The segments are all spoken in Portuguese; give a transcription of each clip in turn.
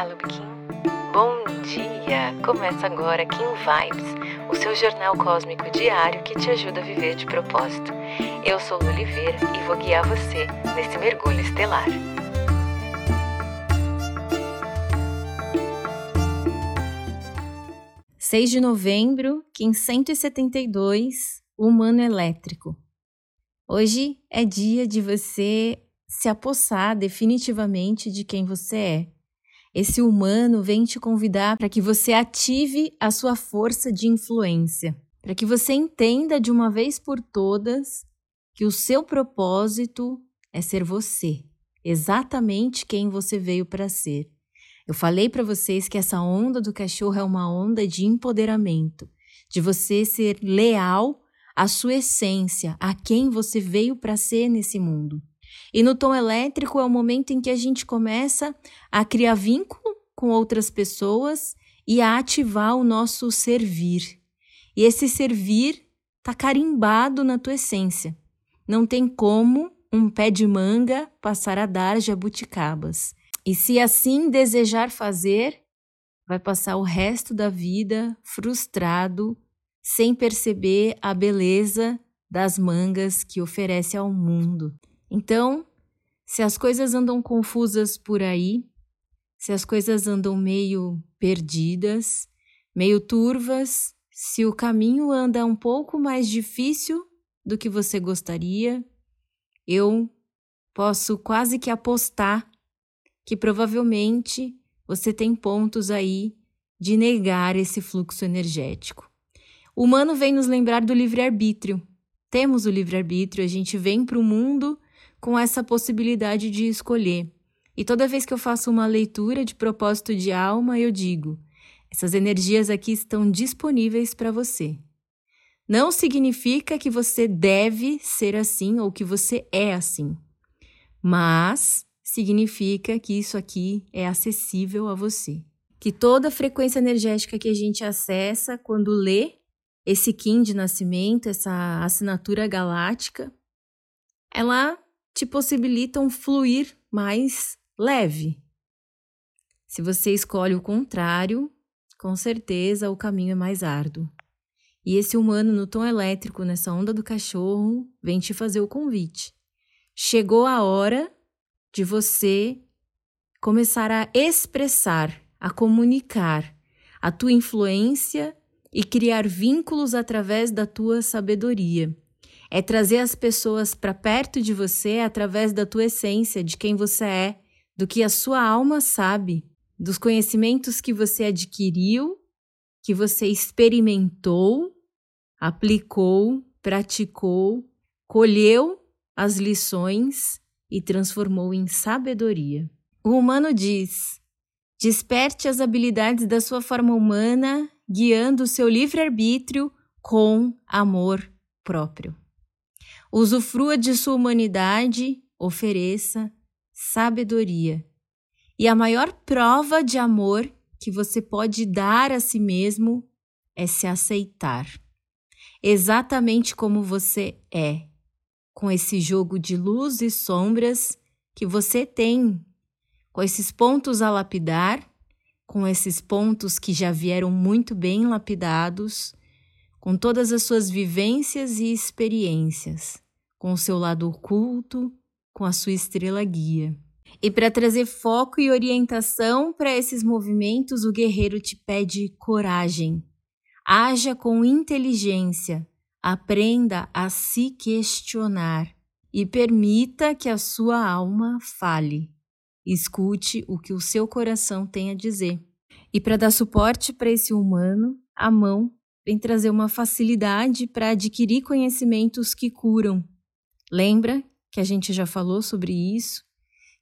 Olá, Lubikin. Bom dia! Começa agora Kim Vibes, o seu jornal cósmico diário que te ajuda a viver de propósito. Eu sou Lu Oliveira e vou guiar você nesse mergulho estelar. Seis de novembro, Kim 172, Humano Elétrico. Hoje é dia de você se apossar definitivamente de quem você é. Esse humano vem te convidar para que você ative a sua força de influência, para que você entenda de uma vez por todas que o seu propósito é ser você, exatamente quem você veio para ser. Eu falei para vocês que essa onda do cachorro é uma onda de empoderamento, de você ser leal à sua essência, a quem você veio para ser nesse mundo. E no tom elétrico é o momento em que a gente começa a criar vínculo com outras pessoas e a ativar o nosso servir. E esse servir está carimbado na tua essência. Não tem como um pé de manga passar a dar jabuticabas. E se assim desejar fazer, vai passar o resto da vida frustrado, sem perceber a beleza das mangas que oferece ao mundo. Então, se as coisas andam confusas por aí, se as coisas andam meio perdidas, meio turvas, se o caminho anda um pouco mais difícil do que você gostaria, eu posso quase que apostar que provavelmente você tem pontos aí de negar esse fluxo energético. O humano vem nos lembrar do livre-arbítrio. Temos o livre-arbítrio, a gente vem para o mundo com essa possibilidade de escolher. E toda vez que eu faço uma leitura de propósito de alma, eu digo: essas energias aqui estão disponíveis para você. Não significa que você deve ser assim ou que você é assim, mas significa que isso aqui é acessível a você. Que toda a frequência energética que a gente acessa quando lê esse Kim de nascimento, essa assinatura galáctica, ela te possibilitam fluir mais leve. Se você escolhe o contrário, com certeza o caminho é mais árduo. E esse humano no tom elétrico, nessa onda do cachorro, vem te fazer o convite. Chegou a hora de você começar a expressar, a comunicar a tua influência e criar vínculos através da tua sabedoria. É trazer as pessoas para perto de você através da tua essência, de quem você é, do que a sua alma sabe, dos conhecimentos que você adquiriu, que você experimentou, aplicou, praticou, colheu as lições e transformou em sabedoria. O humano diz: desperte as habilidades da sua forma humana, guiando o seu livre-arbítrio com amor próprio. Usufrua de sua humanidade, ofereça sabedoria. E a maior prova de amor que você pode dar a si mesmo é se aceitar. Exatamente como você é, com esse jogo de luz e sombras que você tem, com esses pontos a lapidar, com esses pontos que já vieram muito bem lapidados com todas as suas vivências e experiências, com o seu lado oculto, com a sua estrela guia. E para trazer foco e orientação para esses movimentos, o guerreiro te pede coragem. Haja com inteligência, aprenda a se questionar e permita que a sua alma fale. Escute o que o seu coração tem a dizer. E para dar suporte para esse humano, a mão vem trazer uma facilidade para adquirir conhecimentos que curam. Lembra que a gente já falou sobre isso?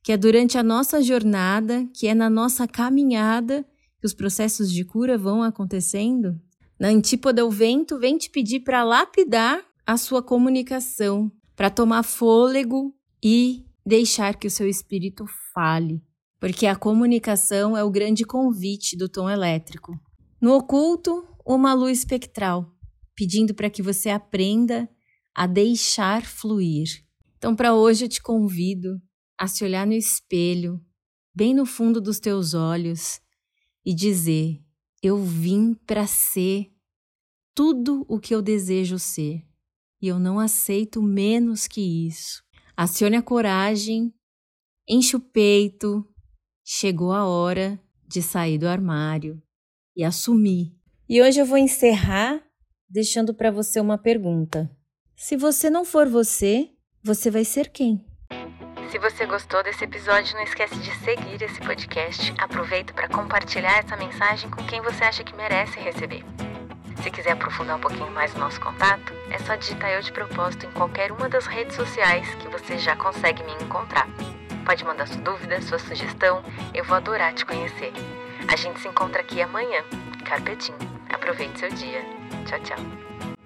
Que é durante a nossa jornada, que é na nossa caminhada que os processos de cura vão acontecendo? Na antípoda, o vento vem te pedir para lapidar a sua comunicação, para tomar fôlego e deixar que o seu espírito fale, porque a comunicação é o grande convite do tom elétrico. No oculto, uma luz espectral, pedindo para que você aprenda a deixar fluir. Então, para hoje, eu te convido a se olhar no espelho bem no fundo dos teus olhos e dizer: Eu vim para ser tudo o que eu desejo ser e eu não aceito menos que isso. Acione a coragem, enche o peito, chegou a hora de sair do armário e assumir. E hoje eu vou encerrar deixando para você uma pergunta. Se você não for você, você vai ser quem? Se você gostou desse episódio, não esquece de seguir esse podcast. Aproveita para compartilhar essa mensagem com quem você acha que merece receber. Se quiser aprofundar um pouquinho mais o nosso contato, é só digitar Eu de Propósito em qualquer uma das redes sociais que você já consegue me encontrar. Pode mandar sua dúvida, sua sugestão, eu vou adorar te conhecer. A gente se encontra aqui amanhã. Carpetinho. Aproveite seu dia. Tchau, tchau.